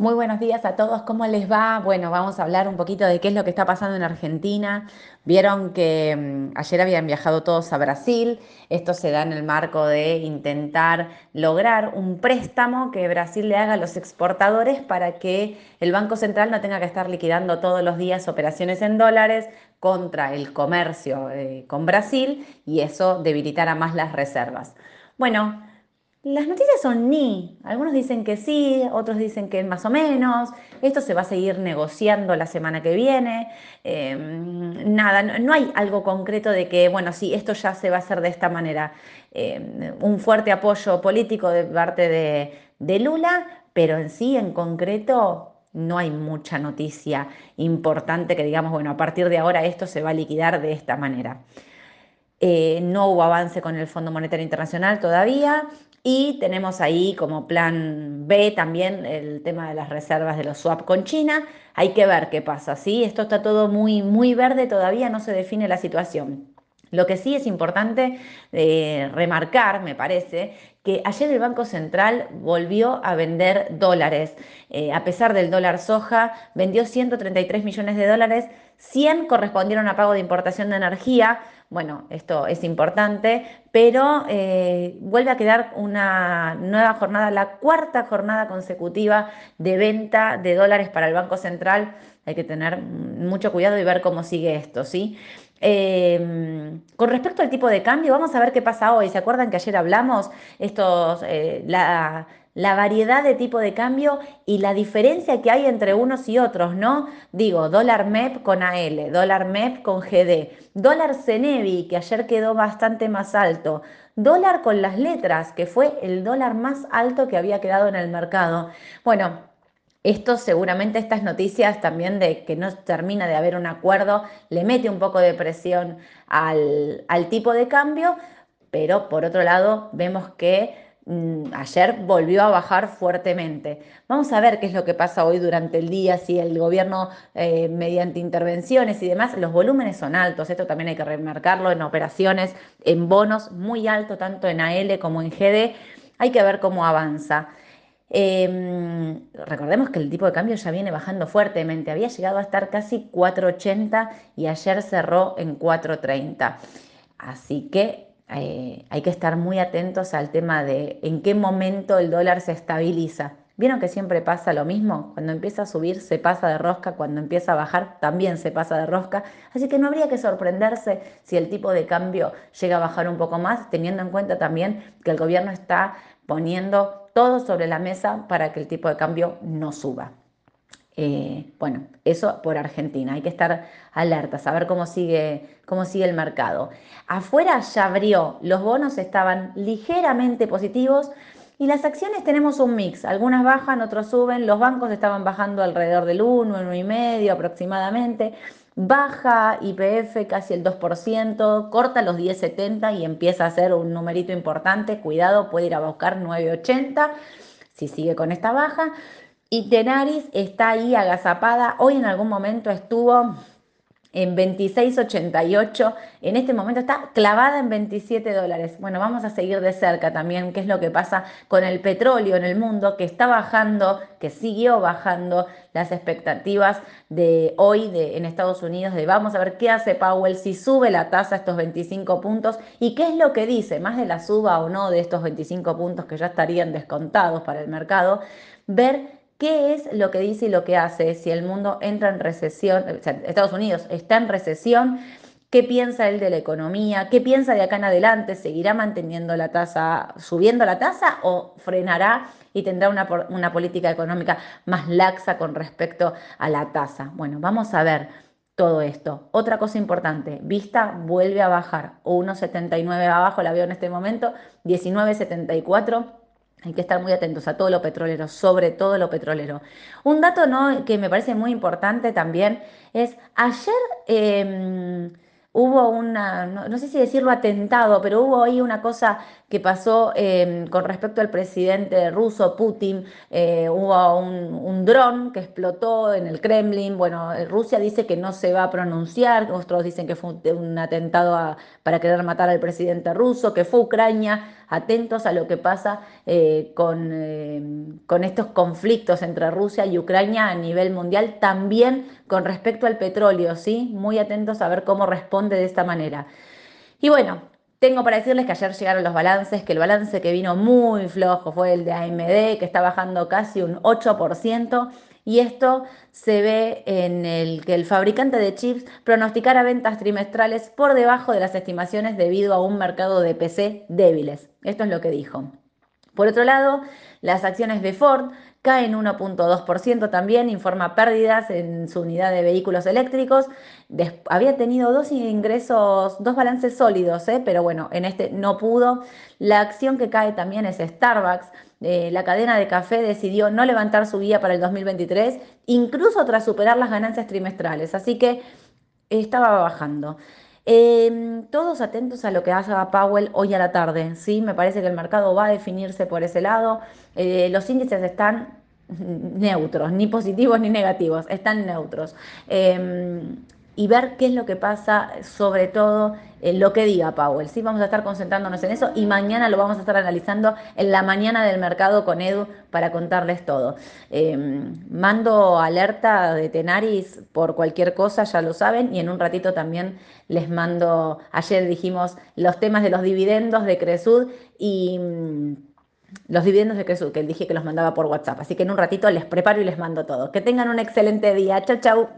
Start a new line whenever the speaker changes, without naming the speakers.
Muy buenos días a todos, ¿cómo les va? Bueno, vamos a hablar un poquito de qué es lo que está pasando en Argentina. Vieron que mm, ayer habían viajado todos a Brasil. Esto se da en el marco de intentar lograr un préstamo que Brasil le haga a los exportadores para que el Banco Central no tenga que estar liquidando todos los días operaciones en dólares contra el comercio eh, con Brasil y eso debilitará más las reservas. Bueno, las noticias son ni. Algunos dicen que sí, otros dicen que más o menos. Esto se va a seguir negociando la semana que viene. Em, nada, no, hay algo concreto de que, bueno, sí, esto ya se va a hacer de esta manera. Em, un fuerte apoyo político de parte de, Lula, pero en sí, en concreto, no hay mucha noticia importante que digamos, bueno, a partir de ahora esto se va a liquidar de esta manera. Eh, no hubo avance con el Fondo Monetario Internacional todavía. Y tenemos ahí como plan B también el tema de las reservas de los swap con China. Hay que ver qué pasa, ¿sí? Esto está todo muy, muy verde, todavía no se define la situación. Lo que sí es importante eh, remarcar, me parece, que ayer el Banco Central volvió a vender dólares. Eh, a pesar del dólar soja, vendió 133 millones de dólares, 100 correspondieron a pago de importación de energía, bueno, esto es importante, pero eh, vuelve a quedar una nueva jornada, la cuarta jornada consecutiva de venta de dólares para el Banco Central. Hay que tener mucho cuidado y ver cómo sigue esto, ¿sí? Em, con respecto al tipo de cambio, vamos a ver qué pasa hoy. ¿Se acuerdan que ayer hablamos estos, eh, la, variedad de tipo de cambio y la diferencia que hay entre unos y otros, ¿no? Digo, dólar MEP con AL, dólar MEP con GD, dólar CENEVI, que ayer quedó bastante más alto, dólar con las letras, que fue el dólar más alto que había quedado en el mercado. Bueno, esto seguramente, estas noticias también de que no termina de haber un acuerdo, le mete un poco de presión al, al tipo de cambio, pero por otro lado vemos que Mm, ayer volvió a bajar fuertemente. Vamos a ver qué es lo que pasa hoy durante el día, si el gobierno eh, mediante intervenciones y demás, los volúmenes son altos, esto también hay que remarcarlo en operaciones, en bonos, muy alto tanto en AL como en GD, hay que ver cómo avanza. Em, recordemos que el tipo de cambio ya viene bajando fuertemente, había llegado a estar casi 4.80 y ayer cerró en 4.30. Así que eh, hay que estar muy atentos al tema de en qué momento el dólar se estabiliza. ¿Vieron que siempre pasa lo mismo? Cuando empieza a subir se pasa de rosca, cuando empieza a bajar también se pasa de rosca. Así que no habría que sorprenderse si el tipo de cambio llega a bajar un poco más, teniendo en cuenta también que el gobierno está poniendo todo sobre la mesa para que el tipo de cambio no suba. Eh, bueno, eso por Argentina. Hay que estar alerta, saber cómo sigue, cómo sigue el mercado. Afuera ya abrió, los bonos estaban ligeramente positivos y las acciones tenemos un mix. Algunas bajan, otros suben. Los bancos estaban bajando alrededor del 1, 1,5 aproximadamente. Baja IPF casi el 2%, corta los 10,70 y empieza a ser un numerito importante. Cuidado, puede ir a buscar 9,80 si sigue con esta baja. Y Tenaris está ahí agazapada. Hoy en algún momento estuvo en 26.88. En este momento está clavada en 27 dólares. Bueno, vamos a seguir de cerca también qué es lo que pasa con el petróleo en el mundo, que está bajando, que siguió bajando las expectativas de hoy de, en Estados Unidos, de vamos a ver qué hace Powell, si sube la tasa estos 25 puntos y qué es lo que dice, más de la suba o no de estos 25 puntos que ya estarían descontados para el mercado, ver ¿Qué es lo que dice y lo que hace si el mundo entra en recesión, o sea, Estados Unidos está en recesión? ¿Qué piensa él de la economía? ¿Qué piensa de acá en adelante? ¿Seguirá manteniendo la tasa, subiendo la tasa o frenará y tendrá una, una política económica más laxa con respecto a la tasa? Bueno, vamos a ver todo esto. Otra cosa importante, Vista vuelve a bajar, 1,79 abajo, la veo en este momento, 19,74 hay que estar muy atentos a todo lo petrolero, sobre todo lo petrolero. Un dato que me parece muy importante también es, ayer em, hubo una, no, sé si decirlo atentado, pero hubo ahí una cosa que pasó em, con respecto al presidente ruso Putin. Eh, hubo un, dron que explotó en el Kremlin. Bueno, Rusia dice que no se va a pronunciar, otros dicen que fue un, atentado para querer matar al presidente ruso, que fue Ucrania atentos a lo que pasa eh, con, eh, con estos conflictos entre Rusia y Ucrania a nivel mundial, también con respecto al petróleo, ¿sí? Muy atentos a ver cómo responde de esta manera. Y bueno, tengo para decirles que ayer llegaron los balances, que el balance que vino muy flojo fue el de AMD, que está bajando casi un 8%, y esto se ve en el que el fabricante de chips pronosticara ventas trimestrales por debajo de las estimaciones debido a un mercado de PC débiles. Esto es lo que dijo. Por otro lado, las acciones de Ford caen 1.2% también, informa pérdidas en su unidad de vehículos eléctricos. había tenido dos ingresos, dos balances sólidos, ¿eh? pero bueno, en este no pudo. La acción que cae también es Starbucks. Eh, la cadena de café decidió no levantar su guía para el 2023, incluso tras superar las ganancias trimestrales. Así que estaba bajando. Em, todos atentos a lo que haga Powell hoy a la tarde, ¿sí? Me parece que el mercado va a definirse por ese lado. Eh, los índices están neutros, ni positivos ni negativos, están neutros. Em, y ver qué es lo que pasa, sobre todo en lo que diga Powell. Sí, vamos a estar concentrándonos en eso y mañana lo vamos a estar analizando en la mañana del mercado con Edu para contarles todo. Em, mando alerta de Tenaris por cualquier cosa, ya lo saben, y en un ratito también les mando, ayer dijimos los temas de los dividendos de Cresud y mm, los dividendos de Cresud, que dije que los mandaba por WhatsApp. Así que en un ratito les preparo y les mando todo. Que tengan un excelente día. Chau, chau.